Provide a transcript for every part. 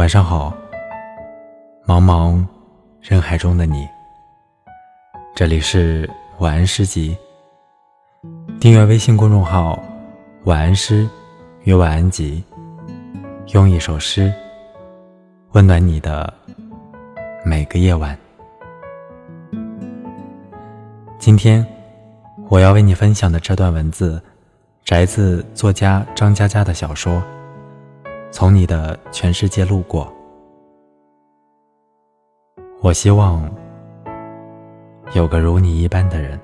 晚上好，茫茫人海中的你，这里是晚安诗集。订阅微信公众号“晚安诗与晚安集”，用一首诗温暖你的每个夜晚。今天我要为你分享的这段文字，摘自作家张嘉佳的小说。从你的全世界路过，我希望有个如你一般的人。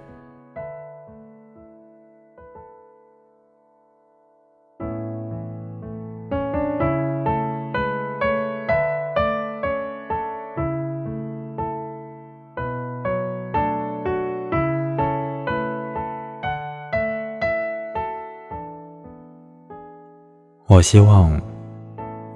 我希望。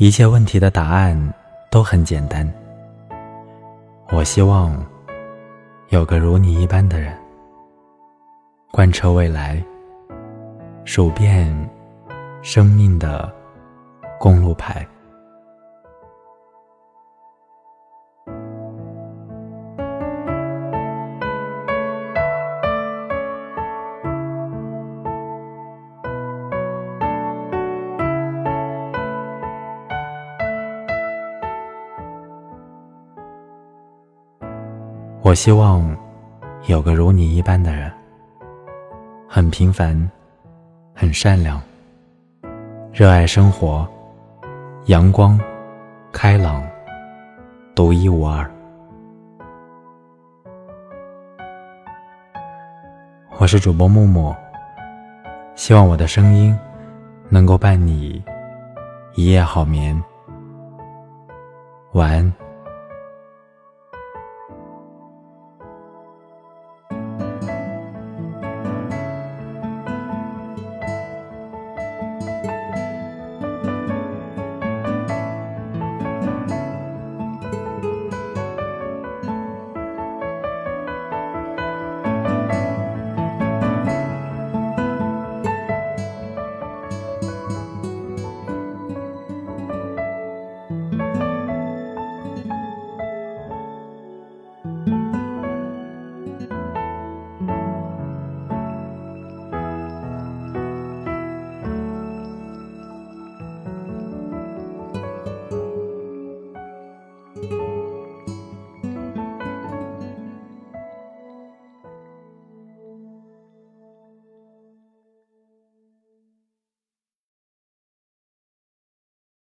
一切问题的答案都很简单。我希望有个如你一般的人，贯彻未来，数遍生命的公路牌。我希望有个如你一般的人，很平凡，很善良，热爱生活，阳光，开朗，独一无二。我是主播木木，希望我的声音能够伴你一夜好眠，晚安。